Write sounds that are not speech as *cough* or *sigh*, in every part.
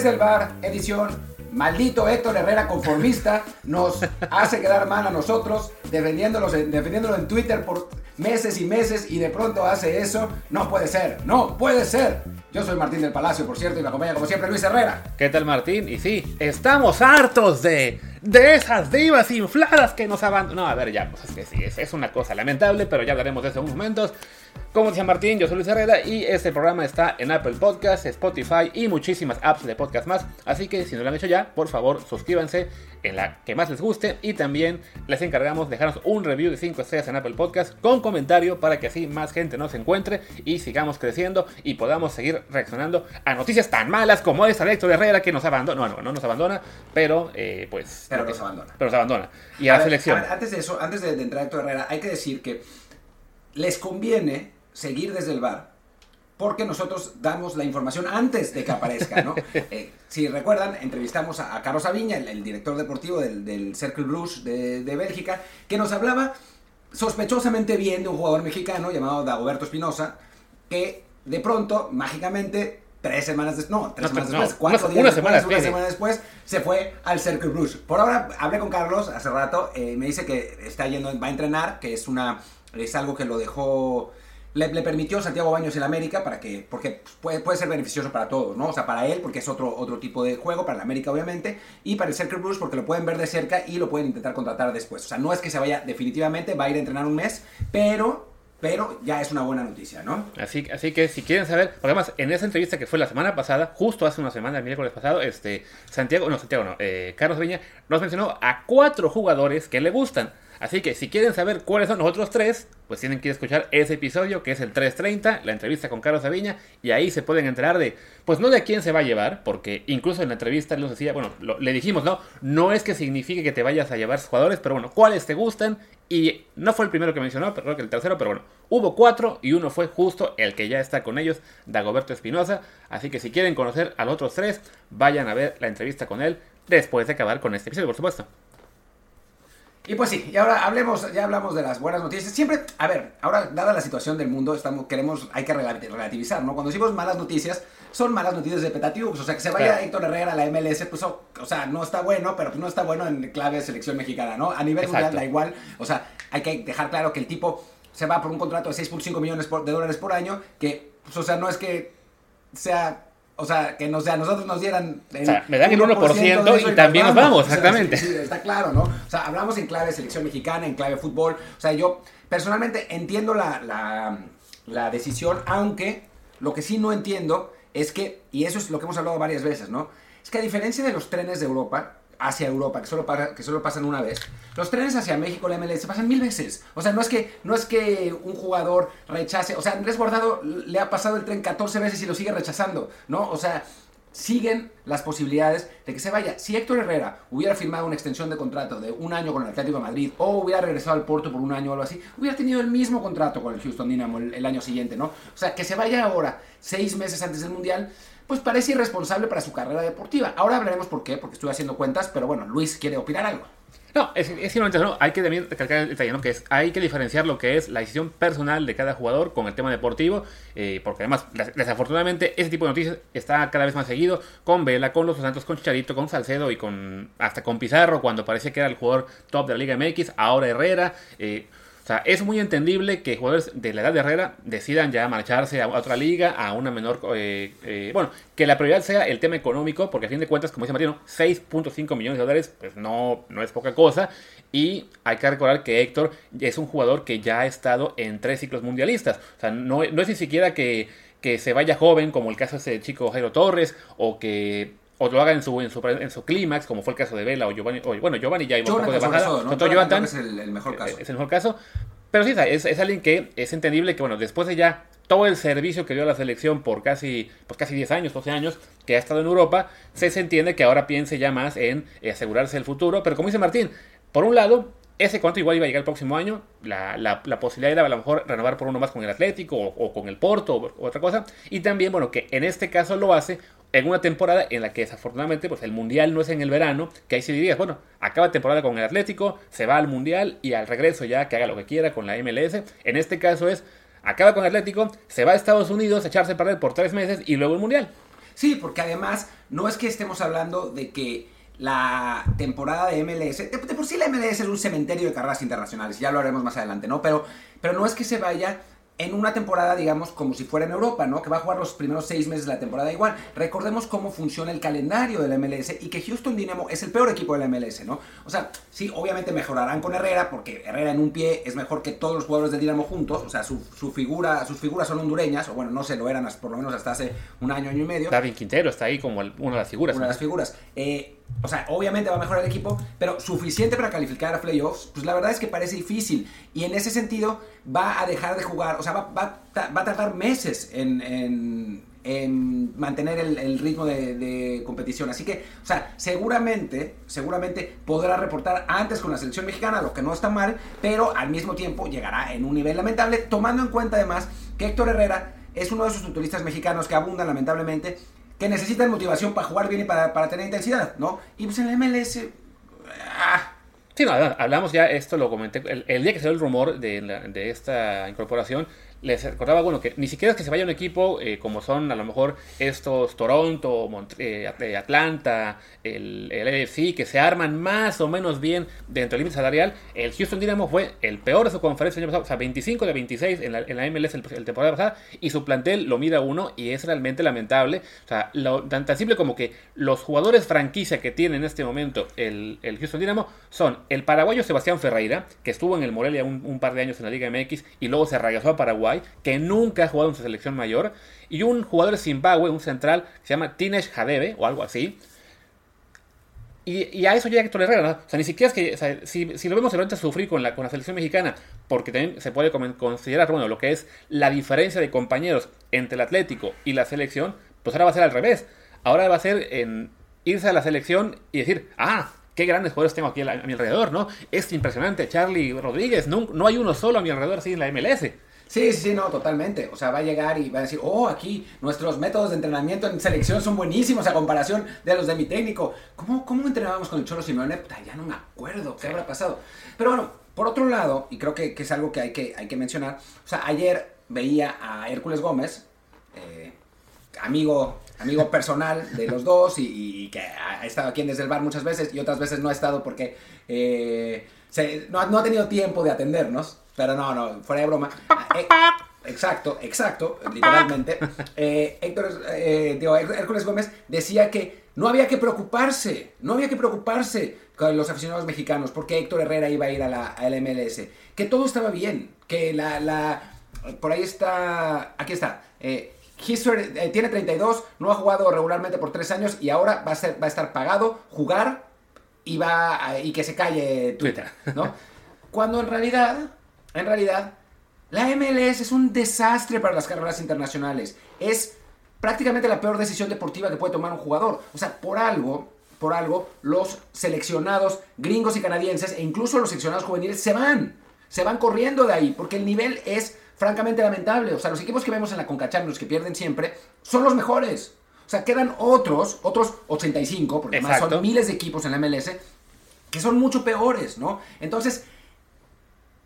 Desde el bar, edición Maldito Héctor Herrera conformista nos hace quedar mal a nosotros defendiéndolo en Twitter por meses y meses y de pronto hace eso. No puede ser, no puede ser. Yo soy Martín del Palacio, por cierto, y me acompaña como siempre Luis Herrera. ¿Qué tal Martín? Y sí, estamos hartos de, de esas divas infladas que nos abandonan. No, a ver, ya, pues es que sí, es, es una cosa lamentable, pero ya hablaremos de eso en unos momentos. Como decía Martín, yo soy Luis Herrera y este programa está en Apple Podcasts, Spotify y muchísimas apps de podcast más. Así que si no lo han hecho ya, por favor suscríbanse en la que más les guste y también les encargamos dejarnos un review de 5 estrellas en Apple Podcasts con comentario para que así más gente nos encuentre y sigamos creciendo y podamos seguir reaccionando a noticias tan malas como esta de Héctor Herrera que nos abandona. No, no, no nos abandona, pero eh, pues... Pero nos abandona. Pero nos abandona. Y a, la selección. antes de eso, antes de, de entrar a Héctor Herrera, hay que decir que les conviene seguir desde el bar. Porque nosotros damos la información antes de que aparezca, ¿no? *laughs* Eh, si recuerdan, entrevistamos a, Carlos Aviña, el, director deportivo del, Cercle Bruges de, Bélgica, que nos hablaba sospechosamente bien de un jugador mexicano llamado Dagoberto Espinosa, que de pronto, mágicamente, tres semanas después, no, tres semanas después, cuatro días una después, semana una semana después, se fue al Cercle Bruges. Por ahora, hablé con Carlos hace rato, eh, me dice que está yendo, va a entrenar, que es una, es algo que lo dejó le, permitió Santiago Baños el América para que, porque puede, puede ser beneficioso para todos, ¿no? O sea, para él, porque es otro, otro tipo de juego, para el América obviamente, y para el Cercle Bruce porque lo pueden ver de cerca y lo pueden intentar contratar después. O sea, no es que se vaya definitivamente, va a ir a entrenar un mes, pero pero ya es una buena noticia, ¿no? Así, así que si quieren saber, porque además en esa entrevista que fue la semana pasada, justo hace una semana, el miércoles pasado, este, Santiago, no, Santiago no, eh, Carlos Viña nos mencionó a cuatro jugadores que le gustan. Así que si quieren saber cuáles son los otros tres, pues tienen que escuchar ese episodio que es el 330, la entrevista con Carlos Aviña, y ahí se pueden enterar de, pues no de quién se va a llevar, porque incluso en la entrevista nos decía, bueno, le dijimos, no, no es que signifique que te vayas a llevar jugadores, pero bueno, cuáles te gustan, y no fue el primero que mencionó, pero creo que el tercero, pero bueno, hubo cuatro y uno fue justo el que ya está con ellos, Dagoberto Espinosa, así que si quieren conocer a los otros tres, vayan a ver la entrevista con él después de acabar con este episodio, por supuesto. Y pues sí, y ahora hablemos, ya hablamos de las buenas noticias. Siempre, a ver, ahora dada la situación del mundo, estamos, queremos, hay que relativizar, ¿no? Cuando decimos malas noticias, son malas noticias de Petatiux. O sea, que se vaya Héctor Herrera a la MLS, pues, o, sea, no está bueno, pero pues no está bueno en clave de selección mexicana, ¿no? A nivel mundial da igual. O sea, hay que dejar claro que el tipo se va por un contrato de 6.5 millones de dólares por año, que, pues, o sea, no es que sea o sea, que no sea, nosotros nos dieran. o sea, me dan el 1%, y, también nos vamos, exactamente. sí, está claro, ¿no? O sea, hablamos en clave selección mexicana, en clave fútbol. O sea, yo personalmente entiendo la, la, la decisión, aunque lo que sí no entiendo es que, y eso es lo que hemos hablado varias veces, ¿no? Es que a diferencia de los trenes de Europa, hacia Europa, que solo, que solo pasan una vez, los trenes hacia México, la MLS, pasan mil veces. O sea, no es, que, no es que un jugador rechace, o sea, Andrés Bordado le ha pasado el tren 14 veces y lo sigue rechazando, ¿no? O sea, siguen las posibilidades de que se vaya. Si Héctor Herrera hubiera firmado una extensión de contrato de un año con el Atlético de Madrid o hubiera regresado al Porto por un año o algo así, hubiera tenido el mismo contrato con el Houston Dynamo el, el año siguiente, ¿no? O sea, que se vaya ahora, seis meses antes del Mundial, pues parece irresponsable para su carrera deportiva. Ahora hablaremos por qué, porque estoy haciendo cuentas, pero bueno, Luis quiere opinar algo. No, es, es no, hay que también recalcar el detalle, ¿no? Que es, hay que diferenciar lo que es la decisión personal de cada jugador con el tema deportivo, eh, porque además, desafortunadamente, ese tipo de noticias está cada vez más seguido con Vela, con Los Santos, con Chicharito, con Salcedo y con hasta con Pizarro, cuando parece que era el jugador top de la Liga MX, ahora Herrera. Eh, sea, es muy entendible que jugadores de la edad de Herrera decidan ya marcharse a otra liga, a una menor... Eh, eh, bueno, que la prioridad sea el tema económico, porque a fin de cuentas, como dice Martino, 6.5 millones de dólares, pues no, no es poca cosa. Y hay que recordar que Héctor es un jugador que ya ha estado en tres ciclos mundialistas. O sea, no, no es ni siquiera que, que se vaya joven, como el caso de ese chico Jairo Torres, o que o lo haga en su, en su, en su clímax, como fue el caso de Vela o Giovanni. O, bueno, Giovanni ya iba un poco de bajada. ¿no? es el, mejor caso. Es el mejor caso. Pero sí, es, es alguien que es entendible que, bueno, después de ya todo el servicio que dio a la selección por casi, pues casi 10 años, 12 años, que ha estado en Europa, se, se entiende que ahora piense ya más en asegurarse el futuro. Pero como dice Martín, por un lado, ese contrato igual iba a llegar el próximo año. La, la, la, posibilidad era a lo mejor renovar por uno más con el Atlético o, con el Porto o, otra cosa. Y también, bueno, que en este caso lo hace en una temporada en la que desafortunadamente pues el Mundial no es en el verano, que ahí sí dirías, bueno, acaba temporada con el Atlético, se va al Mundial y al regreso ya que haga lo que quiera con la MLS. En este caso es, acaba con el Atlético, se va a Estados Unidos a echarse a perder por tres meses y luego el Mundial. Sí, porque además no es que estemos hablando de que la temporada de MLS, de, por sí la MLS es un cementerio de carreras internacionales, ya lo haremos más adelante, ¿no? Pero, pero no es que se vaya en una temporada, digamos, como si fuera en Europa, ¿no? Que va a jugar los primeros seis meses de la temporada igual. Recordemos cómo funciona el calendario de la MLS y que Houston Dynamo es el peor equipo de la MLS, ¿no? O sea, sí, obviamente mejorarán con Herrera, porque Herrera en un pie es mejor que todos los jugadores del Dynamo juntos. O sea, su, figura, sus figuras son hondureñas, o bueno, no se lo eran por lo menos hasta hace un año, año y medio. David Quintero está ahí como una de las figuras. Una de las figuras. Eh, o sea, obviamente va a mejorar el equipo, pero suficiente para calificar a playoffs, pues la verdad es que parece difícil. Y en ese sentido va a dejar de jugar, o sea, va, va, va a tardar meses en, en, en mantener el, ritmo de, de, competición. Así que, o sea, seguramente, seguramente podrá reportar antes con la selección mexicana, lo que no está mal, pero al mismo tiempo llegará en un nivel lamentable, tomando en cuenta además que Héctor Herrera es uno de esos futbolistas mexicanos que abundan lamentablemente que necesitan motivación para jugar bien y para, para tener intensidad, ¿no? Y pues en el MLS... Ah. Sí, no, hablamos ya, esto lo comenté, el, día que salió el rumor de, de esta incorporación, les recordaba, bueno, que ni siquiera es que se vaya un equipo eh, como son a lo mejor estos Toronto, eh, eh, Atlanta, el, el que se arman más o menos bien dentro del límite salarial. El Houston Dynamo fue el peor de su conferencia el año pasado, o sea, 25 de 26 en la, en la MLS el, temporada pasada, y su plantel lo mira uno y es realmente lamentable. O sea, lo, tan, tan, simple como que los jugadores franquicia que tiene en este momento el, el Houston Dynamo son el paraguayo Sebastián Ferreira, que estuvo en el Morelia un par de años en la Liga MX y luego se regresó a Paraguay que nunca ha jugado en su selección mayor, y un jugador de Zimbabue, un central, que se llama Tinesh Hadebe, o algo así. Y, a eso llega Héctor Herrera, ¿no? O sea, ni siquiera es que, si, si, lo vemos realmente sufrir con la, con la selección mexicana, porque también se puede considerar, bueno, lo que es la diferencia de compañeros entre el Atlético y la selección, pues ahora va a ser al revés. Ahora va a ser en irse a la selección y decir, ah, qué grandes jugadores tengo aquí a, mi alrededor, ¿no? Es impresionante, Charlie Rodríguez, no, no hay uno solo a mi alrededor así en la MLS. Sí, sí, sí, no, totalmente. O sea, va a llegar y va a decir, oh, aquí nuestros métodos de entrenamiento en selección son buenísimos a comparación de los de mi técnico. ¿Cómo, cómo entrenábamos con el Cholo Simeone? ya no me acuerdo qué habrá pasado. Pero bueno, por otro lado, y creo que, es algo que hay, que hay que mencionar, o sea, ayer veía a Hércules Gómez, eh, amigo, amigo *laughs* personal de los dos y, que ha estado aquí en Desde el Bar muchas veces y otras veces no ha estado porque eh, no, no ha tenido tiempo de atendernos. Pero no, no, fuera de broma. *laughs* Eh, exacto, exacto, literalmente. *laughs* Eh, Héctor, eh, Hércules Gómez decía que no había que preocuparse, no había que preocuparse con los aficionados mexicanos porque Héctor Herrera iba a ir a la, MLS. Que todo estaba bien, que la, la por ahí está, aquí está. tiene 32, no ha jugado regularmente por 3 años y ahora va a, ser, va a estar pagado, jugar y, va y que se calle Twitter, ¿no? *laughs* Cuando en realidad en realidad, la MLS es un desastre para las carreras internacionales. Es prácticamente la peor decisión deportiva que puede tomar un jugador. O sea, por algo, por algo, los seleccionados gringos y canadienses e incluso los seleccionados juveniles se van. Se van corriendo de ahí porque el nivel es francamente lamentable. O sea, los equipos que vemos en la Conca Champions que pierden siempre son los mejores. O sea, quedan otros, otros 85, porque además son miles de equipos en la MLS, que son mucho peores, ¿no? Entonces,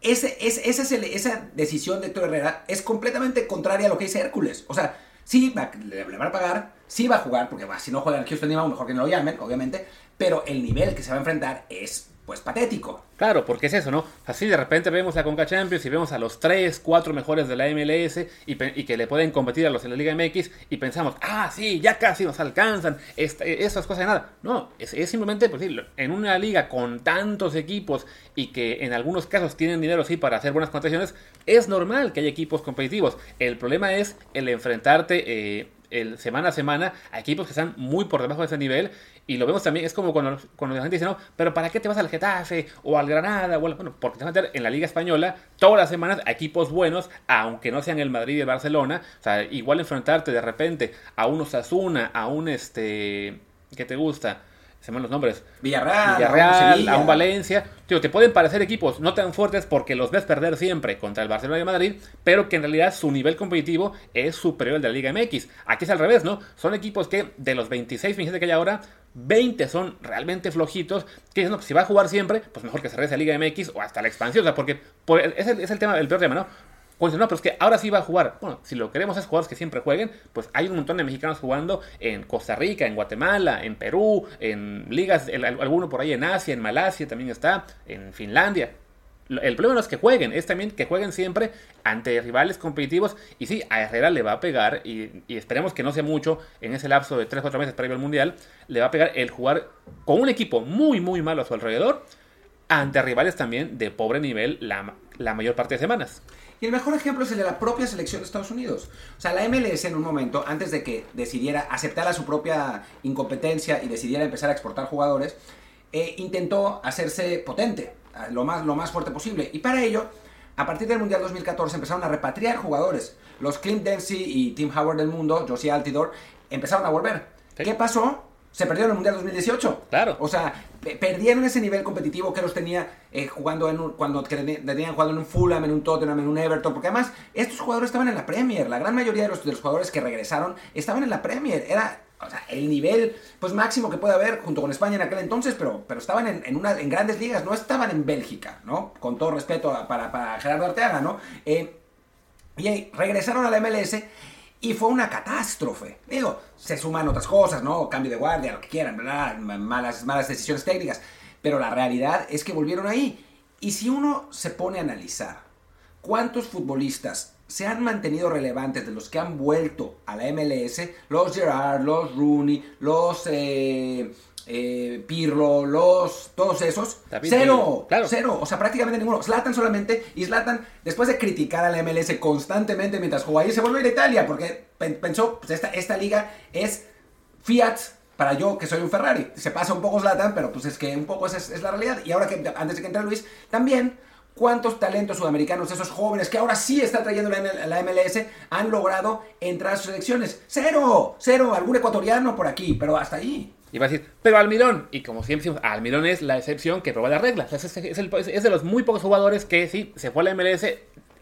ese, esa decisión de Héctor Herrera es completamente contraria a lo que dice Hércules. O sea, sí, va, le, van a pagar, sí va a jugar, porque si no juega en Houston mejor que no lo llamen, obviamente, pero el nivel que se va a enfrentar es pues patético. Claro, porque es eso, ¿no? Así de repente vemos a Conca Champions y vemos a los 3, 4 mejores de la MLS y, que le pueden competir a los de la Liga MX y pensamos, ah, sí, ya casi nos alcanzan, esas cosas de nada. No, es, simplemente, pues en una liga con tantos equipos y que en algunos casos tienen dinero, sí, para hacer buenas contrataciones, es normal que haya equipos competitivos. El problema es el enfrentarte... Eh, el semana a semana a equipos que están muy por debajo de ese nivel. Y lo vemos también, es como cuando, cuando la gente dice, no, pero ¿para qué te vas al Getafe o al Granada? O bueno, porque te vas a meter en la Liga Española todas las semanas a equipos buenos, aunque no sean el Madrid y el Barcelona. O sea, igual enfrentarte de repente a un Osasuna, a un este. ¿Qué te gusta? Se llaman los nombres. Villarreal, Villarreal a un Valencia. Tío, te pueden parecer equipos no tan fuertes porque los ves perder siempre contra el Barcelona y Madrid, pero que en realidad su nivel competitivo es superior al de la Liga MX. Aquí es al revés, ¿no? Son equipos que de los 26 27 que hay ahora, 20 son realmente flojitos, que dicen, no, pues si va a jugar siempre, pues mejor que se regrese a Liga MX o hasta la expansión, o sea, porque es, el, es, el, tema, el peor tema, ¿no? Pues no, pero es que ahora sí va a jugar. Bueno, si lo queremos es jugadores que siempre jueguen, pues hay un montón de mexicanos jugando en Costa Rica, en Guatemala, en Perú, en ligas, alguno por ahí en Asia, en Malasia también está, en Finlandia. El problema no es que jueguen, es también que jueguen siempre ante rivales competitivos. Y sí, a Herrera le va a pegar, y, esperemos que no sea mucho en ese lapso de 3-4 meses previo al Mundial, le va a pegar el jugar con un equipo muy, muy malo a su alrededor, ante rivales también de pobre nivel la, la mayor parte de semanas. Y el mejor ejemplo es el de la propia selección de Estados Unidos. O sea, la MLS en un momento, antes de que decidiera aceptar a su propia incompetencia y decidiera empezar a exportar jugadores, eh, intentó hacerse potente lo más, lo más fuerte posible. Y para ello, a partir del Mundial 2014 empezaron a repatriar jugadores. Los Clint Dempsey y Tim Howard del mundo, Josie Altidor, empezaron a volver. ¿Qué pasó? Se perdieron el Mundial 2018. Claro. O sea, perdieron ese nivel competitivo que los tenía eh, jugando en un, cuando tenían jugando en un Fulham, en un Tottenham, en un Everton. Porque además, estos jugadores estaban en la Premier. La gran mayoría de los, de los jugadores que regresaron estaban en la Premier. Era o sea, el nivel pues máximo que puede haber junto con España en aquel entonces, pero, pero estaban en, una, en grandes ligas, no estaban en Bélgica, ¿no? Con todo respeto para, para Gerardo Arteaga, ¿no? Eh, y regresaron a la MLS y fue una catástrofe. Digo, se suman otras cosas, ¿no? Cambio de guardia, lo que quieran, ¿verdad? Malas, malas decisiones técnicas. Pero la realidad es que volvieron ahí. Y si uno se pone a analizar cuántos futbolistas se han mantenido relevantes de los que han vuelto a la MLS, los Gerard, los Rooney, los eh, eh, Pirlo, los todos esos, cero, cero, o sea, prácticamente ninguno. Zlatan solamente, y Zlatan, después de criticar a la MLS constantemente mientras jugó ahí, se volvió a ir a Italia, porque pensó, pues esta, esta liga es Fiat para yo que soy un Ferrari. Se pasa un poco Zlatan, pero pues es que un poco esa es, es la realidad. Y ahora que antes de que entre Luis, también ¿Cuántos talentos sudamericanos, esos jóvenes que ahora sí está trayendo la, MLS, han logrado entrar a sus selecciones? Cero, cero, algún ecuatoriano por aquí, pero hasta ahí. Y va a decir, pero Almirón, y como siempre decimos, Almirón es la excepción que prueba la regla. Es, es, de los muy pocos jugadores que sí, se fue a la MLS,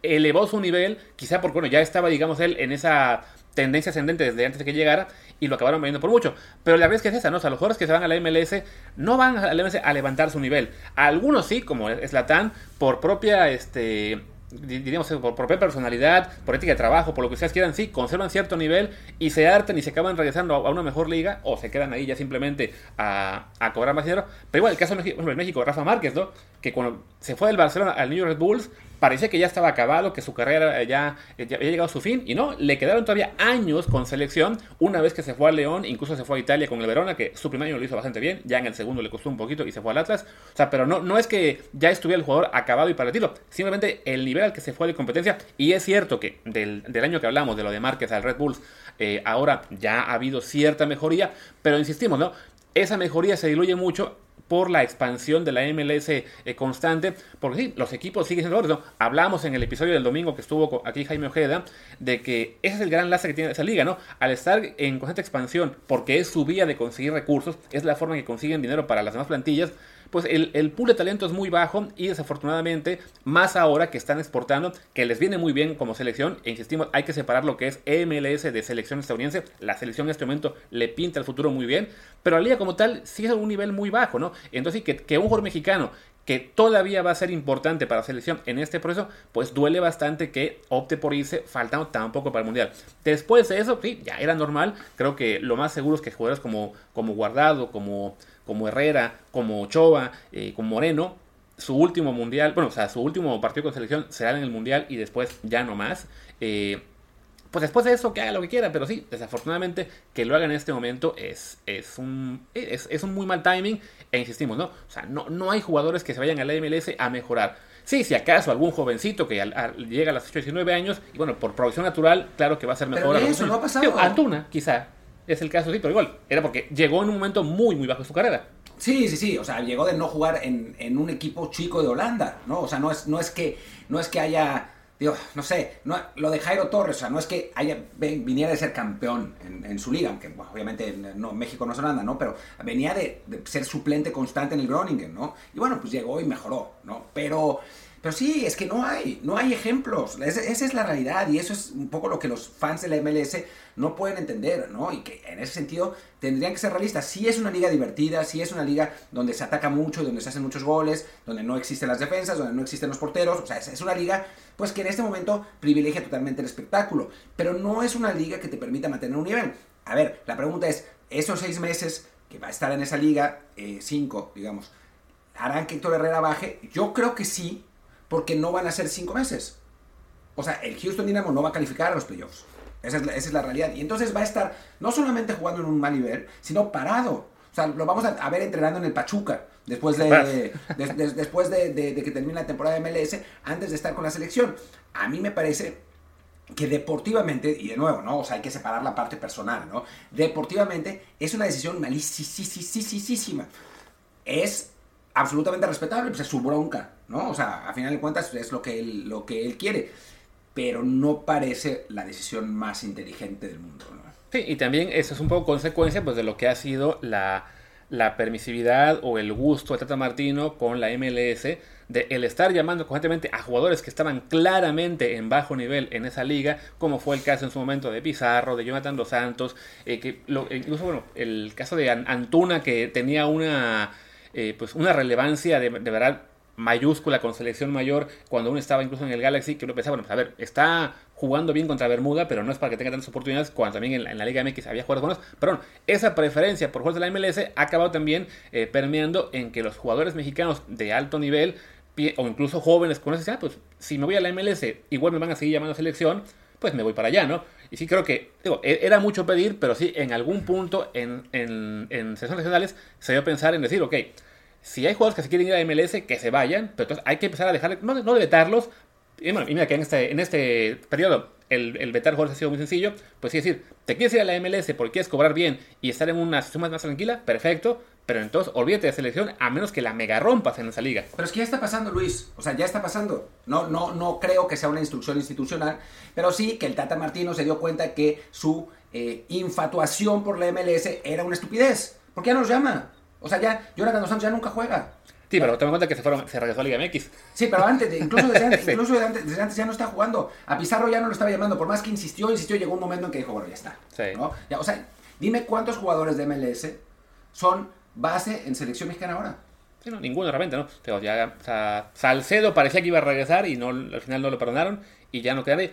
elevó su nivel, quizá porque bueno, ya estaba, digamos, él en esa tendencia ascendente desde antes de que llegara y lo acabaron vendiendo por mucho. Pero la verdad es que es esa, ¿no? O sea, los jugadores que se van a la MLS no van a la MLS a levantar su nivel. Algunos sí, como es Latán, por propia, este, diríamos, por propia personalidad, por ética de trabajo, por lo que ustedes quieran, sí, conservan cierto nivel y se hartan y se acaban regresando a una mejor liga o se quedan ahí ya simplemente a, a cobrar más dinero. Pero igual, el caso de México, Rafa Márquez, ¿no? Que cuando se fue del Barcelona al New York Red Bulls, parecía que ya estaba acabado, que su carrera ya, había llegado a su fin, y no, le quedaron todavía años con selección, una vez que se fue a León, incluso se fue a Italia con el Verona, que su primer año lo hizo bastante bien, ya en el segundo le costó un poquito y se fue al Atlas, o sea, pero no, no es que ya estuviera el jugador acabado y para tiro, simplemente el nivel al que se fue de competencia, y es cierto que del, año que hablamos, de lo de Márquez al Red Bulls, eh, ahora ya ha habido cierta mejoría, pero insistimos, ¿no? Esa mejoría se diluye mucho por la expansión de la MLS eh, constante, porque sí, los equipos siguen siendo ¿no? Hablamos en el episodio del domingo que estuvo aquí Jaime Ojeda, de que ese es el gran lastre que tiene esa liga, ¿no? Al estar en constante expansión, porque es su vía de conseguir recursos, es la forma en que consiguen dinero para las demás plantillas, pues el, el, pool de talento es muy bajo y desafortunadamente, más ahora que están exportando, que les viene muy bien como selección, e insistimos, hay que separar lo que es MLS de selección estadounidense, la selección en este momento le pinta el futuro muy bien, pero la liga como tal sigue a un nivel muy bajo, ¿no? Entonces, que, que un jugador mexicano que todavía va a ser importante para la selección en este proceso, pues duele bastante que opte por irse faltando tan poco para el Mundial. Después de eso, sí, ya era normal, creo que lo más seguro es que jugadores como, como Guardado, como como Herrera, como Ochoa, eh, como Moreno, su último mundial, bueno, o sea, su último partido con selección será en el mundial y después ya no más. Eh, pues después de eso que haga lo que quiera, pero sí, desafortunadamente que lo haga en este momento es, es, un, es, un muy mal timing e insistimos, ¿no? O sea, no, no hay jugadores que se vayan a la MLS a mejorar. Sí, si acaso algún jovencito que llega a los 8, 19 años, y bueno, por progresión natural, claro que va a ser mejor. Pero eso no ha pasado. Antuna, quizá, es el caso, sí, pero igual, era porque llegó en un momento muy, muy bajo de su carrera. Sí, sí, sí, o sea, llegó de no jugar en, en, un equipo chico de Holanda, ¿no? O sea, no es, no es, que, no es que haya, digo, no sé, no, lo de Jairo Torres, o sea, no es que haya, viniera de ser campeón en, su liga, aunque obviamente no, México no es Holanda, ¿no? Pero venía de, ser suplente constante en el Groningen, ¿no? Y bueno, pues llegó y mejoró, ¿no? Pero Pero sí, es que no hay, no hay ejemplos. esa es la realidad y eso es un poco lo que los fans de la MLS no pueden entender, ¿no? Y que en ese sentido tendrían que ser realistas. Sí es una liga divertida, sí es una liga donde se ataca mucho, donde se hacen muchos goles, donde no existen las defensas, donde no existen los porteros. O sea, es, una liga, pues que en este momento privilegia totalmente el espectáculo. Pero no es una liga que te permita mantener un nivel. A ver, la pregunta es, esos seis meses que va a estar en esa liga, eh, cinco, digamos, ¿harán que Héctor Herrera baje? Yo creo que sí, porque no van a ser cinco meses. O sea, el Houston Dynamo no va a calificar a los playoffs. Esa es, la, realidad. Y entonces va a estar no solamente jugando en un mal nivel, sino parado. O sea, lo vamos a, ver entrenando en el Pachuca después de, después de, que termine la temporada de MLS, antes de estar con la selección. A mí me parece que deportivamente, y de nuevo, ¿no? O sea, hay que separar la parte personal, ¿no? Deportivamente es una decisión malísima. Es absolutamente respetable, pues es su bronca, ¿no? O sea, a final de cuentas es lo que él, lo que él quiere pero no parece la decisión más inteligente del mundo. Sí, y también eso es un poco consecuencia pues, de lo que ha sido la, permisividad o el gusto de Tata Martino con la MLS de el estar llamando constantemente a jugadores que estaban claramente en bajo nivel en esa liga, como fue el caso en su momento de Pizarro, de Jonathan Dos Santos, eh, que incluso bueno, el caso de Antuna que tenía una, eh, pues una relevancia de, de verdad mayúscula con selección mayor cuando uno estaba incluso en el Galaxy, que uno pensaba, bueno, pues a ver, está jugando bien contra Bermuda, pero no es para que tenga tantas oportunidades cuando también en la, Liga MX había jugadores buenos. Perdón, esa preferencia por juegos de la MLS ha acabado también eh, permeando en que los jugadores mexicanos de alto nivel o incluso jóvenes con esa, pues si me voy a la MLS, igual me van a seguir llamando a selección, pues me voy para allá, ¿no? Y sí creo que, digo, e, era mucho pedir, pero sí, en algún punto en, en, en selecciones nacionales se dio a pensar en decir, ok, si hay jugadores que se quieren ir a MLS, que se vayan, pero entonces hay que empezar a dejar, no, no de vetarlos. Y, bueno, y mira que en este, en este periodo el, el vetar jugadores ha sido muy sencillo. Pues sí, decir, te quieres ir a la MLS porque quieres cobrar bien y estar en una situación más, tranquila, perfecto. Pero entonces olvídate de selección a menos que la mega rompas en esa liga. Pero es que ya está pasando, Luis. O sea, ya está pasando. No, no, no creo que sea una instrucción institucional, pero sí que el Tata Martino se dio cuenta que su eh, infatuación por la MLS era una estupidez. ¿Por qué ya nos llama? O sea, ya Jonathan Dos Santos ya nunca juega. Sí, pero ten en cuenta que se, fueron, se regresó a Liga MX. Sí, pero antes, *laughs* incluso, desde antes, incluso desde antes, ya no está jugando. A Pizarro ya no lo estaba llamando. Por más que insistió, insistió, llegó un momento en que dijo, bueno, ya está. Sí. Ya, o sea, dime cuántos jugadores de MLS son base en selección mexicana ahora. Sí, no, ninguno realmente, ¿no? Pero ya, o sea, Salcedo parecía que iba a regresar y no, al final no lo perdonaron y ya no queda ahí.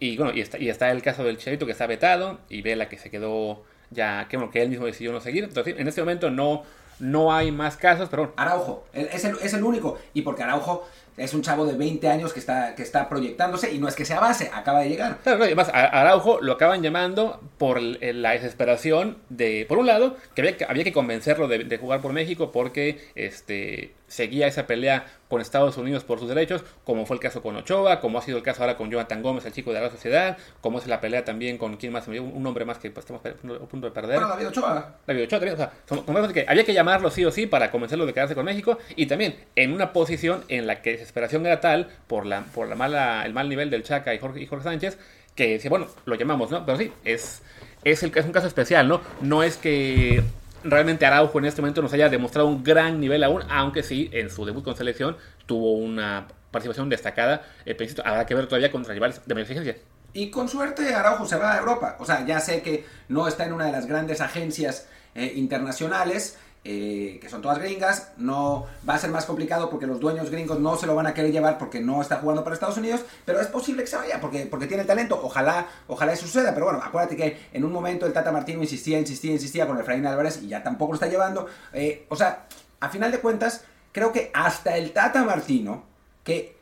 y bueno, y está, y está el caso del Chavito que está vetado y Vela que se quedó ya, que, bueno, que él mismo decidió no seguir. Entonces, en este momento no no hay más casos, pero Araujo, es el, es el único. Y porque Araujo es un chavo de 20 años que está, que está proyectándose y no es que sea base, acaba de llegar. Claro, además, Araujo lo acaban llamando por la desesperación de, por un lado, que había que, había convencerlo de, jugar por México porque este, seguía esa pelea con Estados Unidos por sus derechos, como fue el caso con Ochoa, como ha sido el caso ahora con Jonathan Gómez, el chico de la sociedad, como es la pelea también con quién más, un hombre más que pues, estamos a punto de perder. Bueno, David Ochoa. David Ochoa también, o sea, son, que había que llamarlo sí o sí para convencerlo de quedarse con México y también en una posición en la que desesperación era tal por la por la mala el mal nivel del Chaca y Jorge, y Jorge Sánchez que decía, bueno, lo llamamos, ¿no? Pero sí, es es, el, es un caso especial, ¿no? No es que realmente Araujo en este momento nos haya demostrado un gran nivel aún, aunque sí, en su debut con selección tuvo una participación destacada. El habrá que ver todavía contra rivales de mayor exigencia. Y con suerte Araujo se va a Europa. O sea, ya sé que no está en una de las grandes agencias eh, internacionales, eh, que son todas gringas, no va a ser más complicado porque los dueños gringos no se lo van a querer llevar porque no está jugando para Estados Unidos, pero es posible que se vaya porque, porque tiene talento, ojalá, ojalá eso suceda, pero bueno, acuérdate que en un momento el Tata Martino insistía, insistía, insistía con Efraín Álvarez y ya tampoco lo está llevando, eh, o sea, a final de cuentas, creo que hasta el Tata Martino, que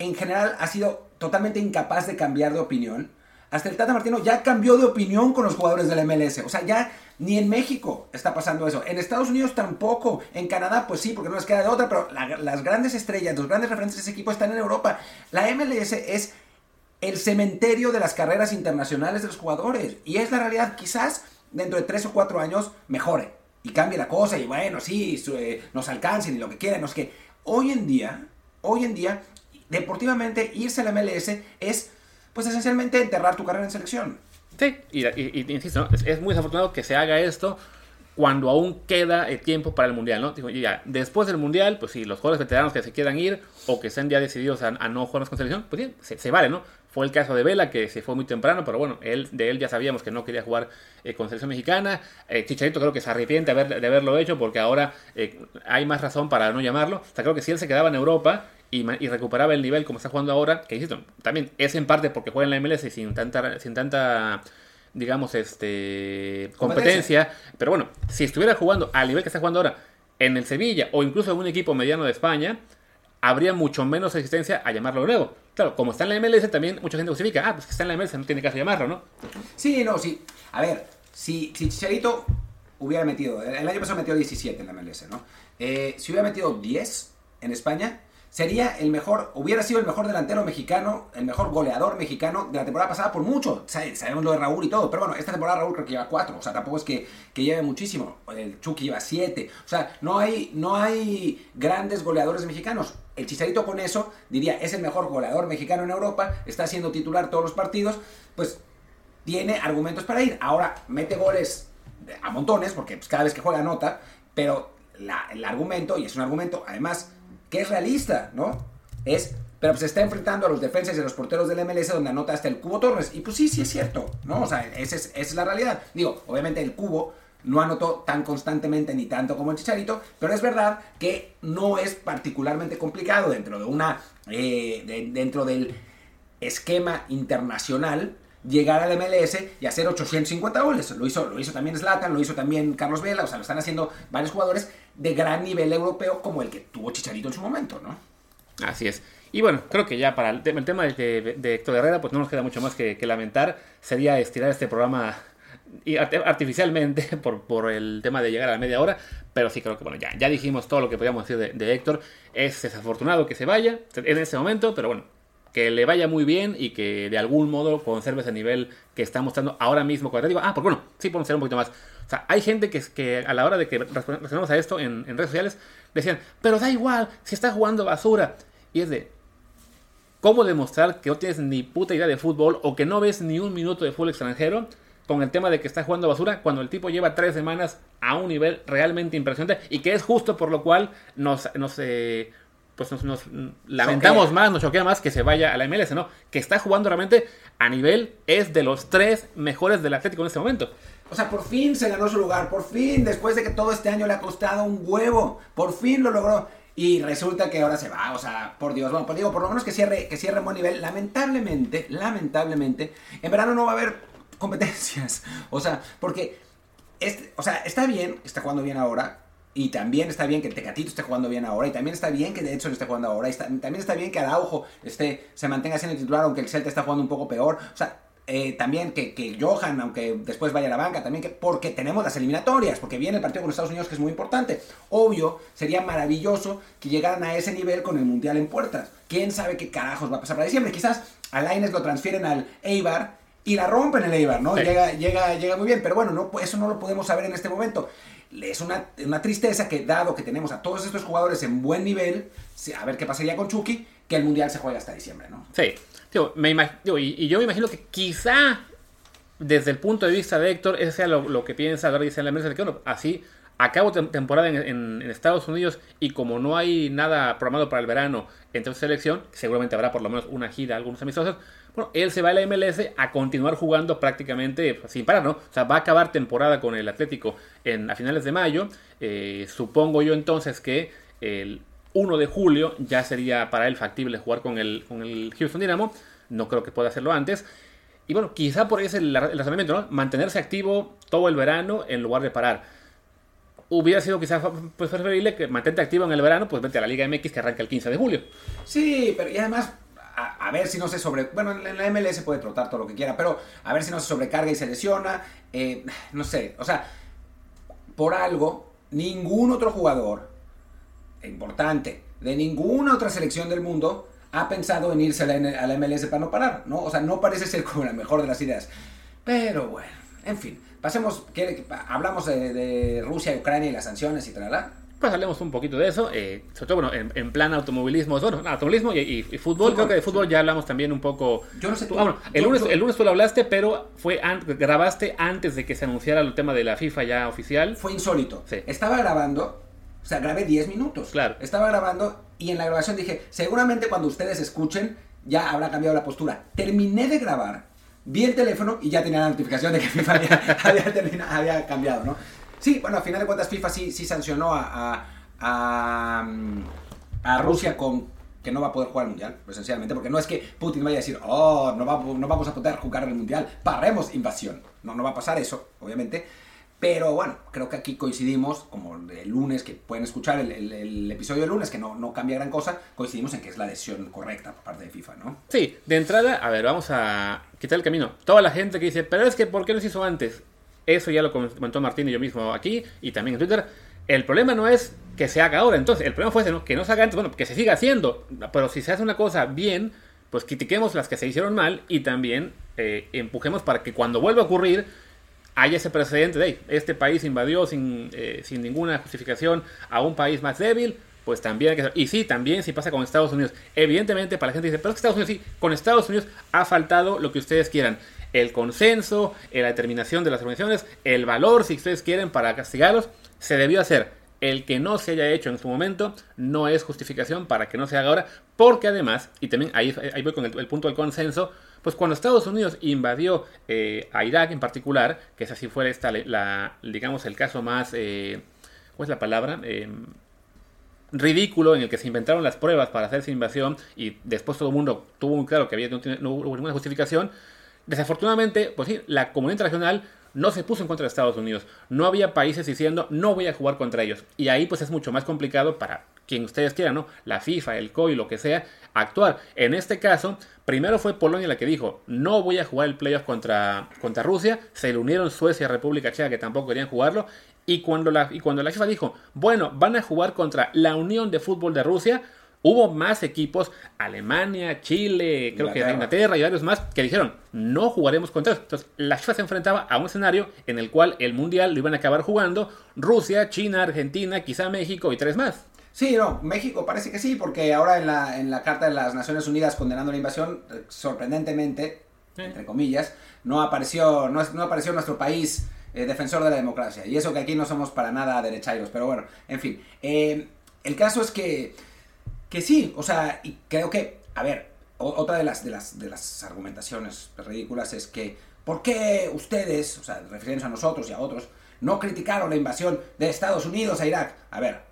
en general ha sido totalmente incapaz de cambiar de opinión, hasta el Tata Martino ya cambió de opinión con los jugadores del MLS. O sea, ya ni en México está pasando eso. En Estados Unidos tampoco. En Canadá, pues sí, porque no les queda de otra. Pero las grandes estrellas, los grandes referentes de ese equipo están en Europa. La MLS es el cementerio de las carreras internacionales de los jugadores. Y es la realidad. Quizás dentro de tres o cuatro años mejore. Y cambie la cosa. Y bueno, sí, eh, nos alcancen y lo que quieran. No que hoy en día, hoy en día, deportivamente irse a la MLS es pues esencialmente enterrar tu carrera en selección. Sí, y, insisto, es, muy desafortunado que se haga esto cuando aún queda el tiempo para el Mundial, ¿no? Digo, ya, después del Mundial, pues si los jugadores veteranos que se quieran ir o que estén ya decididos a, no jugar con selección, pues bien, se, vale, ¿no? Fue el caso de Vela, que se fue muy temprano, pero bueno, él, de él ya sabíamos que no quería jugar eh, con selección mexicana. Eh, Chicharito creo que se arrepiente de, haberlo hecho porque ahora eh, hay más razón para no llamarlo. O sea, creo que si él se quedaba en Europa y, recuperaba el nivel como está jugando ahora, que insisto, también es en parte porque juega en la MLS sin tanta, sin tanta digamos, este competencia. Pero bueno, si estuviera jugando al nivel que está jugando ahora en el Sevilla o incluso en un equipo mediano de España, habría mucho menos existencia a llamarlo nuevo. Claro, como está en la MLS, también mucha gente justifica, ah, pues que está en la MLS, no tiene caso llamarlo, ¿no? Sí, no, sí. A ver, si, si Chicharito hubiera metido, el año pasado metió 17 en la MLS, ¿no? Eh, si hubiera metido 10 en España, sería el mejor, hubiera sido el mejor delantero mexicano, el mejor goleador mexicano de la temporada pasada por mucho. Sabemos lo de Raúl y todo, pero bueno, esta temporada Raúl creo que lleva cuatro, o sea, tampoco es que, que lleve muchísimo. El Chucky lleva siete, o sea, no hay, no hay grandes goleadores mexicanos. El Chicharito con eso diría, es el mejor goleador mexicano en Europa, está siendo titular todos los partidos, pues tiene argumentos para ir. Ahora, mete goles a montones, porque pues, cada vez que juega nota, pero el argumento, y es un argumento, además, es realista, ¿no? Es, pero se está enfrentando a los defensas y a los porteros del MLS donde anota hasta el Cubo Torres. Y pues sí, sí es cierto, ¿no? O sea, esa es, la realidad. Digo, obviamente el Cubo no anotó tan constantemente ni tanto como el Chicharito, pero es verdad que no es particularmente complicado dentro de una, eh, dentro del esquema internacional llegar al MLS y hacer 850 goles. Lo hizo, lo hizo también Zlatan, lo hizo también Carlos Vela, o sea, lo están haciendo varios jugadores de gran nivel europeo como el que tuvo Chicharito en su momento, ¿no? Así es. Y bueno, creo que ya para el, tema de, Héctor Herrera, pues no nos queda mucho más que, lamentar. Sería estirar este programa artificialmente *laughs* por, por, el tema de llegar a la media hora, pero sí creo que bueno, ya, ya dijimos todo lo que podíamos decir de, de Héctor. Es desafortunado que se vaya en ese momento, pero bueno, que le vaya muy bien y que de algún modo conserve ese nivel que está mostrando ahora mismo con Atlético. Ah, porque bueno, sí podemos ser un poquito más. O sea, hay gente que, que a la hora de que respondemos a esto en, redes sociales decían, pero da igual, si está jugando basura. Y es de, ¿cómo demostrar que no tienes ni puta idea de fútbol o que no ves ni un minuto de fútbol extranjero con el tema de que está jugando basura cuando el tipo lleva tres semanas a un nivel realmente impresionante y que es justo por lo cual nos, nos, eh, pues nos, lamentamos más, nos choquea más que se vaya a la MLS, ¿no? Que está jugando realmente a nivel, es de los tres mejores del Atlético en este momento. O sea, por fin se ganó su lugar, por fin, después de que todo este año le ha costado un huevo, por fin lo logró. Y resulta que ahora se va, o sea, por Dios, bueno, pues digo, por lo menos que cierre, que cierre en buen nivel. Lamentablemente, lamentablemente, en verano no va a haber competencias. *laughs* O sea, porque, este, o sea, está bien, está jugando bien ahora, y también está bien que Tecatito esté jugando bien ahora. Y también está bien que de hecho esté jugando ahora. Y también está bien que Araujo esté, se mantenga siendo titular, aunque el Celta está jugando un poco peor. O sea, eh, también que, que, Johan, aunque después vaya a la banca, también que porque tenemos las eliminatorias, porque viene el partido con Estados Unidos que es muy importante. Obvio, sería maravilloso que llegaran a ese nivel con el Mundial en puertas. ¿Quién sabe qué carajos va a pasar para diciembre? Quizás a lo transfieren al Eibar y la rompen el Eibar, ¿no? Llega, llega, llega muy bien, pero bueno, no, eso no lo podemos saber en este momento es una, una, tristeza que dado que tenemos a todos estos jugadores en buen nivel, a ver qué pasaría con Chucky, que el Mundial se juega hasta diciembre, ¿no? Sí, me y, yo me imagino que quizá desde el punto de vista de Héctor, ese sea lo, que piensa ahora dice la mesa de que bueno, así acabo temporada en, Estados Unidos y como no hay nada programado para el verano entonces selección, seguramente habrá por lo menos una gira, algunos amistosos, bueno, él se va a la MLS a continuar jugando prácticamente sin parar, ¿no? O sea, va a acabar temporada con el Atlético en, a finales de mayo. Eh, supongo yo entonces que el 1 de julio ya sería para él factible jugar con el, con el Houston Dynamo. No creo que pueda hacerlo antes. Y bueno, quizá por ahí es el, el razonamiento, ¿no? Mantenerse activo todo el verano en lugar de parar hubiera sido quizás pues, preferible que mantente activo en el verano, pues vete a la Liga MX que arranca el 15 de julio. Sí, pero y además a, ver si no se sobre... Bueno, en la MLS puede trotar todo lo que quiera, pero a ver si no se sobrecarga y se lesiona. Eh, no sé, o sea, por algo, ningún otro jugador importante de ninguna otra selección del mundo ha pensado en irse a la, MLS para no parar, ¿no? O sea, no parece ser como la mejor de las ideas. Pero bueno, en fin, pasemos, hablamos de, Rusia, Ucrania y las sanciones y tal, pues hablemos un poquito de eso, eh, sobre todo bueno, en, plan automovilismo, bueno, automovilismo y, fútbol, creo que de fútbol ya hablamos también un poco. Yo no sé tú. Ah, el, lunes, el lunes tú lo hablaste, pero fue grabaste antes de que se anunciara el tema de la FIFA ya oficial. Fue insólito. Estaba grabando, o sea, grabé 10 minutos. Claro. Estaba grabando y en la grabación dije, seguramente cuando ustedes escuchen ya habrá cambiado la postura. Terminé de grabar, vi el teléfono y ya tenía la notificación de que *laughs* FIFA había, había cambiado, ¿no? Sí, bueno, a final de cuentas FIFA sí, sí sancionó a, a, a, Rusia con que no va a poder jugar el Mundial, esencialmente, porque no es que Putin vaya a decir, oh, no, no vamos a poder jugar el Mundial, paremos invasión. No, no va a pasar eso, obviamente. Pero bueno, creo que aquí coincidimos, como el lunes, que pueden escuchar el, episodio del lunes, que no, no, cambia gran cosa, coincidimos en que es la decisión correcta por parte de FIFA, ¿no? Sí, de entrada, a ver, vamos a quitar el camino. Toda la gente que dice, pero es que, ¿por qué no se hizo antes? Eso ya lo comentó Martín y yo mismo aquí y también en Twitter. El problema no es que se haga ahora, entonces el problema fue que no se haga antes, bueno, que se siga haciendo, pero si se hace una cosa bien, pues critiquemos las que se hicieron mal y también eh, empujemos para que cuando vuelva a ocurrir haya ese precedente de este país invadió sin, eh, sin ninguna justificación a un país más débil, pues también hay que Y sí, también si pasa con Estados Unidos. Evidentemente, para la gente dice, pero es que Estados Unidos sí, con Estados Unidos ha faltado lo que ustedes quieran el consenso, eh, la determinación de las organizaciones, el valor, si ustedes quieren, para castigarlos, se debió hacer. El que no se haya hecho en su momento no es justificación para que no se haga ahora, porque además, y también ahí, ahí voy con el, punto del consenso, pues cuando Estados Unidos invadió eh, a Irak en particular, que es así fue esta, digamos, el caso más, eh, ¿cuál es la palabra? Em, ridículo en el que se inventaron las pruebas para hacer esa invasión y después todo el mundo tuvo muy claro que había, no hubo ninguna justificación, Desafortunadamente, pues sí, la comunidad internacional no se puso en contra de Estados Unidos. No había países diciendo no voy a jugar contra ellos. Y ahí pues es mucho más complicado para quien ustedes quieran, ¿no? La FIFA, el COI, lo que sea, actuar. En este caso, primero fue Polonia la que dijo no voy a jugar el playoff contra, contra Rusia. Se le unieron Suecia y República Checa que tampoco querían jugarlo. Y cuando, la, y cuando la FIFA dijo, bueno, van a jugar contra la Unión de Fútbol de Rusia, Hubo más equipos, Alemania, Chile, creo que Inglaterra y varios más, que dijeron, no jugaremos contra eso. Entonces, la FIFA se enfrentaba a un escenario en el cual el Mundial lo iban a acabar jugando Rusia, China, Argentina, quizá México y tres más. Sí, no, México parece que sí, porque ahora en la, en la Carta de las Naciones Unidas condenando la invasión, eh, sorprendentemente, entre comillas, no apareció, no, no apareció nuestro país eh, defensor de la democracia. Y eso que aquí no somos para nada derechairos, pero bueno, en fin. Eh, el caso es que que sí, o sea, y creo que, a ver, otra de las, de las, de las argumentaciones ridículas es que, ¿por qué ustedes, o sea, refiriéndose a nosotros y a otros, no criticaron la invasión de Estados Unidos a Irak? A ver,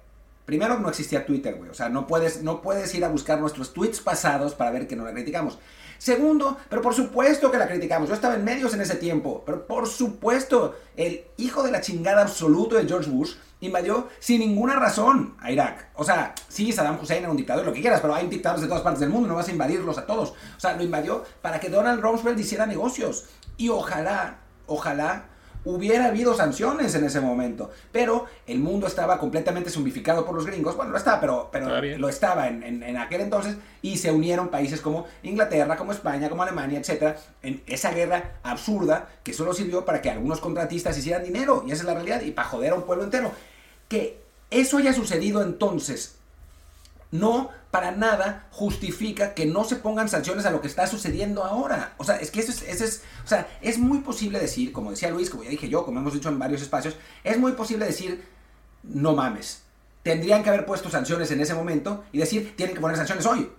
primero no existía Twitter, güey, o sea, no puedes, no puedes ir a buscar nuestros tweets pasados para ver que no la criticamos. Segundo, pero por supuesto que la criticamos. Yo estaba en medios en ese tiempo, pero por supuesto, el hijo de la chingada absoluto de George Bush invadió sin ninguna razón a Irak. O sea, sí, Saddam Hussein era un dictador, lo que quieras, pero hay dictadores de todas partes del mundo, no vas a invadirlos a todos. O sea, lo invadió para que Donald Rumsfeld hiciera negocios. Y ojalá, ojalá hubiera habido sanciones en ese momento. Pero el mundo estaba completamente zombificado por los gringos. Bueno, lo estaba, pero, pero lo estaba en, en, aquel entonces. Y se unieron países como Inglaterra, como España, como Alemania, etc. En esa guerra absurda que solo sirvió para que algunos contratistas hicieran dinero. Y esa es la realidad. Y para joder a un pueblo entero que eso haya sucedido entonces no para nada justifica que no se pongan sanciones a lo que está sucediendo ahora. O sea, es que eso es, es, o sea, es muy posible decir, como decía Luis, como ya dije yo, como hemos dicho en varios espacios, es muy posible decir, no mames. Tendrían que haber puesto sanciones en ese momento y decir, tienen que poner sanciones hoy.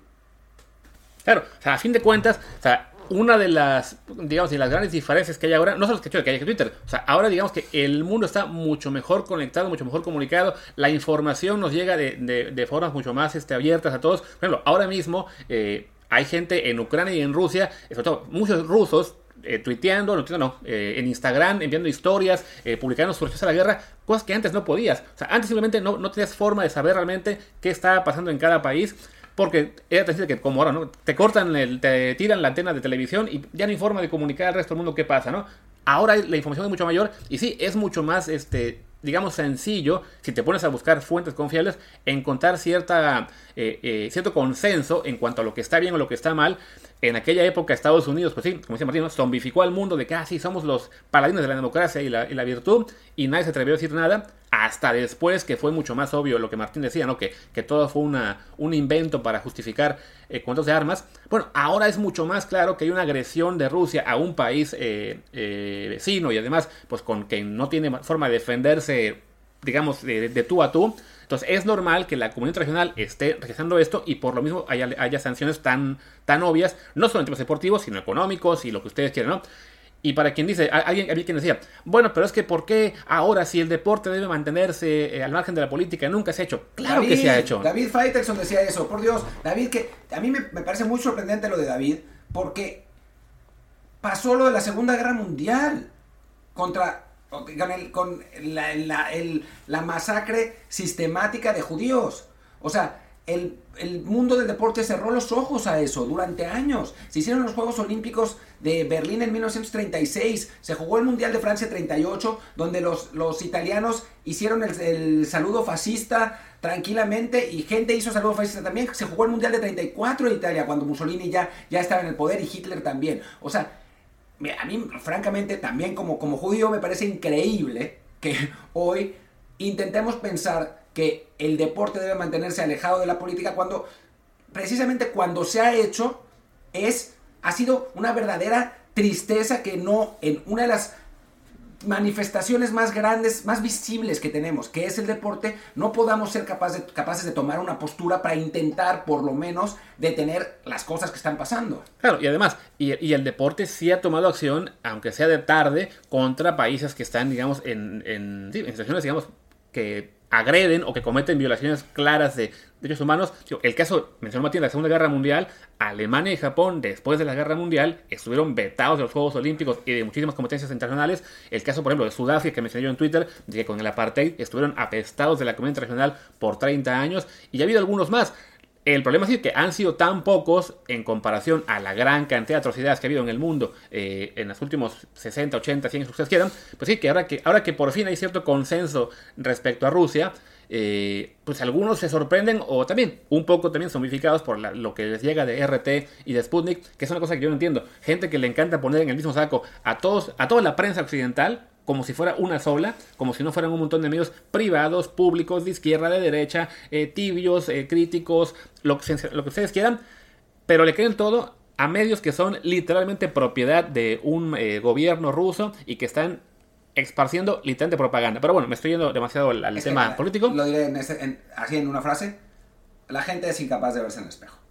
Claro, o sea, a fin de cuentas, o sea, una de las, digamos, de las grandes diferencias que hay ahora, no solo es que hay que Twitter, o sea, ahora digamos que el mundo está mucho mejor conectado, mucho mejor comunicado, la información nos llega de, de, formas mucho más este, abiertas a todos. Por ejemplo, ahora mismo eh, hay gente en Ucrania y en Rusia, sobre todo muchos rusos, eh, no, no eh, en Instagram, enviando historias, eh, publicando su a la guerra, cosas que antes no podías. O sea, antes simplemente no, no tenías forma de saber realmente qué estaba pasando en cada país. Porque era decir que como ahora, ¿no? Te cortan, el, te tiran la antena de televisión y ya no hay forma de comunicar al resto del mundo qué pasa, ¿no? Ahora la información es mucho mayor y sí, es mucho más, este, digamos, sencillo, si te pones a buscar fuentes confiables, encontrar cierta, eh, eh, cierto consenso en cuanto a lo que está bien o lo que está mal. En aquella época Estados Unidos, pues sí, como decía Martín, zombificó al mundo de que, ah, sí, somos los paladines de la democracia y la, y la virtud, y nadie se atrevió a decir nada. Hasta después que fue mucho más obvio lo que Martín decía, ¿no? Que, que todo fue una, un invento para justificar eh, cuentos de armas. Bueno, ahora es mucho más claro que hay una agresión de Rusia a un país eh, eh, vecino y además, pues con que no tiene forma de defenderse, digamos, de, tú a tú. Entonces es normal que la comunidad regional esté rechazando esto y por lo mismo haya, haya sanciones tan, tan obvias, no solo en temas deportivos, sino económicos y lo que ustedes quieran, ¿no? Y para quien dice, alguien, alguien quien decía, bueno, pero es que ¿por qué ahora si el deporte debe mantenerse eh, al margen de la política? Nunca se ha hecho. Claro que se ha hecho. David Faitelson decía eso, por Dios. David, que a mí me, parece muy sorprendente lo de David, porque pasó lo de la Segunda Guerra Mundial contra con, la, la masacre sistemática de judíos. O sea, el, mundo del deporte cerró los ojos a eso durante años. Se hicieron los Juegos Olímpicos de Berlín en 1936, se jugó el Mundial de Francia 38, donde los, los italianos hicieron el, saludo fascista tranquilamente y gente hizo saludo fascista también. Se jugó el Mundial de 34 en Italia, cuando Mussolini ya, ya estaba en el poder y Hitler también. O sea, a mí francamente también como, como judío me parece increíble que hoy intentemos pensar que el deporte debe mantenerse alejado de la política cuando precisamente cuando se ha hecho es ha sido una verdadera tristeza que no en una de las manifestaciones más grandes, más visibles que tenemos, que es el deporte, no podamos ser capaces de, capaces de tomar una postura para intentar, por lo menos, detener las cosas que están pasando. Claro, y además, y, el deporte sí ha tomado acción, aunque sea de tarde, contra países que están, digamos, en, en situaciones, digamos, que agreden o que cometen violaciones claras de derechos humanos. El caso, mencionó Matías, la Segunda Guerra Mundial, Alemania y Japón, después de la Guerra Mundial, estuvieron vetados de los Juegos Olímpicos y de muchísimas competencias internacionales. El caso, por ejemplo, de Sudáfrica, que mencioné yo en Twitter, de que con el apartheid estuvieron apestados de la comunidad internacional por 30 años, y ya ha habido algunos más. El problema es que han sido tan pocos en comparación a la gran cantidad de atrocidades que ha habido en el mundo eh, en los últimos 60, 80, 100 años que ustedes quieran. Pues sí, que ahora, que ahora que por fin hay cierto consenso respecto a Rusia, eh, pues algunos se sorprenden o también un poco también zombificados por lo que les llega de RT y de Sputnik, que es una cosa que yo no entiendo. Gente que le encanta poner en el mismo saco a todos, a toda la prensa occidental, como si fuera una sola, como si no fueran un montón de medios privados, públicos, de izquierda, de derecha, eh, tibios, eh, críticos, lo que, lo que ustedes quieran, pero le creen todo a medios que son literalmente propiedad de un eh, gobierno ruso y que están esparciendo literalmente propaganda. Pero bueno, me estoy yendo demasiado al, tema político. Lo diré así en una frase. La gente es incapaz de verse en el espejo.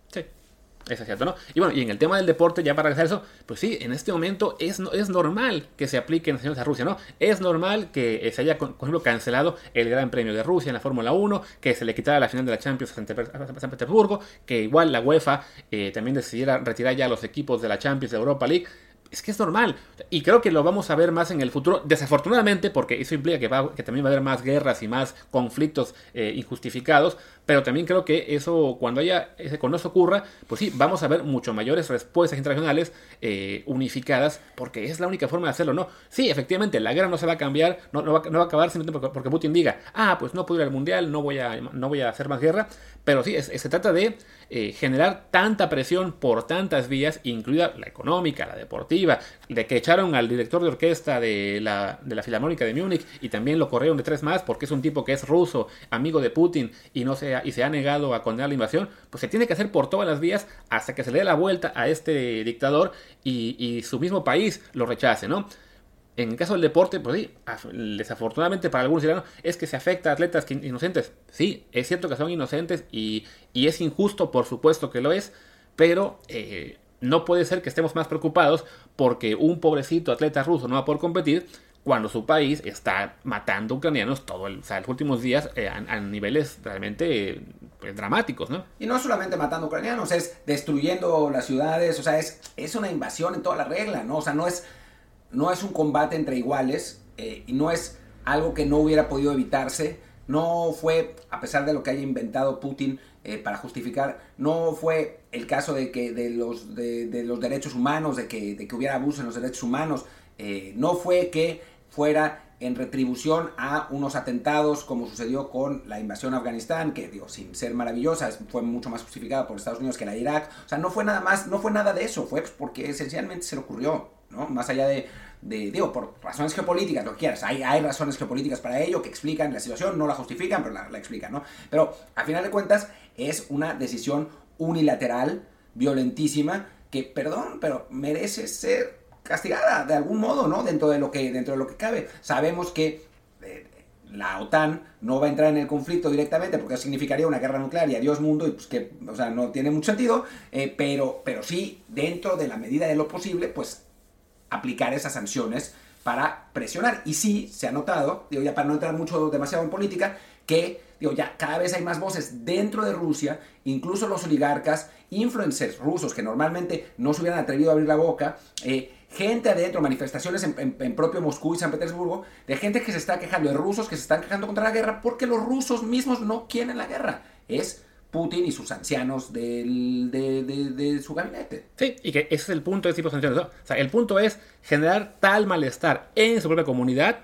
Es cierto, ¿no? Y bueno, y en el tema del deporte, ya para regresar eso, pues sí, en este momento es, es normal que se apliquen sanciones a Rusia, ¿no? Es normal que se haya, por ejemplo, cancelado el Gran Premio de Rusia en la Fórmula 1, que se le quitara la final de la Champions a San Petersburgo, que igual la UEFA eh, también decidiera retirar ya los equipos de la Champions de Europa League es que es normal. Y creo que lo vamos a ver más en el futuro, desafortunadamente, porque eso implica que, va, que también va a haber más guerras y más conflictos eh, injustificados. Pero también creo que eso, cuando haya, cuando eso ocurra, pues sí, vamos a ver mucho mayores respuestas internacionales eh, unificadas, porque es la única forma de hacerlo, ¿no? Sí, efectivamente, la guerra no se va a cambiar, no, no, va, no va, a acabar simplemente porque, Putin diga, ah, pues no puedo ir al mundial, no voy a, no voy a hacer más guerra. Pero sí, se trata de eh, generar tanta presión por tantas vías, incluida la económica, la deportiva, de que echaron al director de orquesta de la, de la Filarmónica de Múnich y también lo corrieron de tres más porque es un tipo que es ruso, amigo de Putin y, no se, y se ha negado a condenar la invasión, pues se tiene que hacer por todas las vías hasta que se le dé la vuelta a este dictador y, y su mismo país lo rechace, ¿no? En el caso del deporte, pues sí, desafortunadamente para algunos ciudadanos es que se afecta a atletas inocentes. Sí, es cierto que son inocentes y, es injusto, por supuesto que lo es, pero eh, no puede ser que estemos más preocupados porque un pobrecito atleta ruso no va a poder competir cuando su país está matando ucranianos todo el, o sea, los últimos días eh, a, niveles realmente pues, dramáticos, ¿no? Y no solamente matando ucranianos, es destruyendo las ciudades, o sea, es, es una invasión en toda la regla, ¿no? O sea, no es no es un combate entre iguales eh, y no es algo que no hubiera podido evitarse. No fue, a pesar de lo que haya inventado Putin eh, para justificar, no fue el caso de que de los, de, los derechos humanos, de que, hubiera abuso en los derechos humanos. Eh, no fue que fuera en retribución a unos atentados como sucedió con la invasión a Afganistán, que digo, sin ser maravillosa, fue mucho más justificada por Estados Unidos que la de Irak. O sea, no fue nada más, no fue nada de eso, fue porque esencialmente se le ocurrió. ¿no? Más allá de, de, digo, por razones geopolíticas, lo que quieras, hay, hay razones geopolíticas para ello que explican la situación, no la justifican, pero la, la explican, ¿no? Pero a final de cuentas es una decisión unilateral, violentísima, que, perdón, pero merece ser castigada de algún modo, ¿no? Dentro de lo que, dentro de lo que cabe. Sabemos que eh, la OTAN no va a entrar en el conflicto directamente porque significaría una guerra nuclear y adiós mundo y pues que, o sea, no tiene mucho sentido, eh, pero, pero sí, dentro de la medida de lo posible, pues aplicar esas sanciones para presionar. Y sí, se ha notado, digo ya para no entrar mucho demasiado en política, que digo ya cada vez hay más voces dentro de Rusia, incluso los oligarcas, influencers rusos que normalmente no se hubieran atrevido a abrir la boca, eh, gente adentro, manifestaciones en, propio Moscú y San Petersburgo, de gente que se está quejando, de rusos que se están quejando contra la guerra, porque los rusos mismos no quieren la guerra. Es Putin y sus ancianos del- de, su gabinete. Sí, y que ese es el punto de tipo de sanciones. O sea, el punto es generar tal malestar en su propia comunidad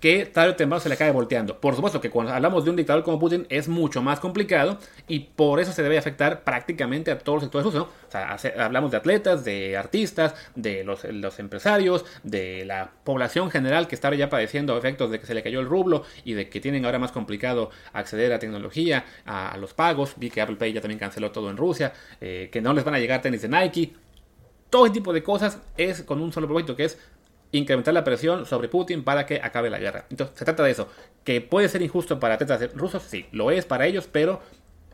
que tarde o temprano se le acabe volteando. Por supuesto que cuando hablamos de un dictador como Putin es mucho más complicado y por eso se debe afectar prácticamente a todos los sectores. ¿no? O sea, hablamos de atletas, de artistas, de los, empresarios, de la población general que está ya padeciendo efectos de que se le cayó el rublo y de que tienen ahora más complicado acceder a tecnología, a, a los pagos. Vi que Apple Pay ya también canceló todo en Rusia, eh, que no les van a llegar tenis de Nike todo ese tipo de cosas es con un solo propósito, que es incrementar la presión sobre Putin para que acabe la guerra. Entonces, se trata de eso. Que puede ser injusto para atletas rusos, sí, lo es para ellos, pero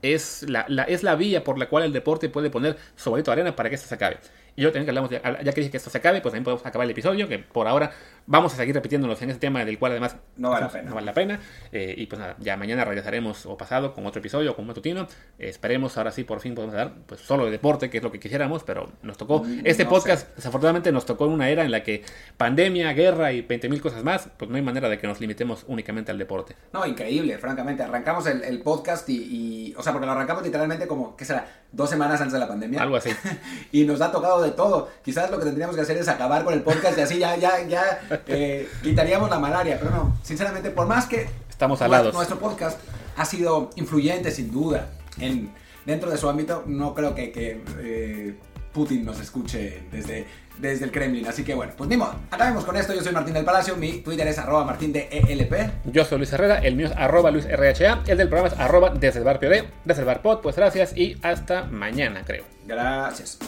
es la, la- es la vía por la cual el deporte puede poner su bonito arena para que esto se acabe. Y yo también que hablamos, de- ya que dije que esto se acabe, pues también podemos acabar el episodio, que por ahora vamos a seguir repitiéndonos en este tema del cual además No vale la pena. no vale la pena. Eh, y pues nada, ya mañana regresaremos o pasado con otro episodio, con un matutino. Eh, esperemos ahora sí por fin podemos dar pues solo de deporte, que es lo que quisiéramos, pero nos tocó. Mm, Este no podcast desafortunadamente nos tocó en una era en la que pandemia, guerra y 20.000 cosas más, pues no hay manera de que nos limitemos únicamente al deporte. No, increíble, francamente. Arrancamos el, el podcast y, y- O sea, porque lo arrancamos literalmente como, ¿qué será? Dos semanas antes de la pandemia. Algo así. *laughs* y nos ha tocado de todo. Quizás lo que tendríamos que hacer es acabar con el podcast y así ya, ya, ya eh, quitaríamos la malaria. Pero no, sinceramente, por más que Estamos nuestro- alados. nuestro podcast ha sido influyente, sin duda, en, dentro de su ámbito, no creo que, que, eh, Putin nos escuche desde, desde el Kremlin. Así que bueno, pues ni modo. Acabemos con esto. Yo soy Martín del Palacio. Mi Twitter es arroba martín de ELP. Yo soy Luis Herrera, el mío es arroba Luis RHA, el del programa es arroba desde el bar POD, desde el bar pod, pues gracias y hasta mañana creo. Gracias.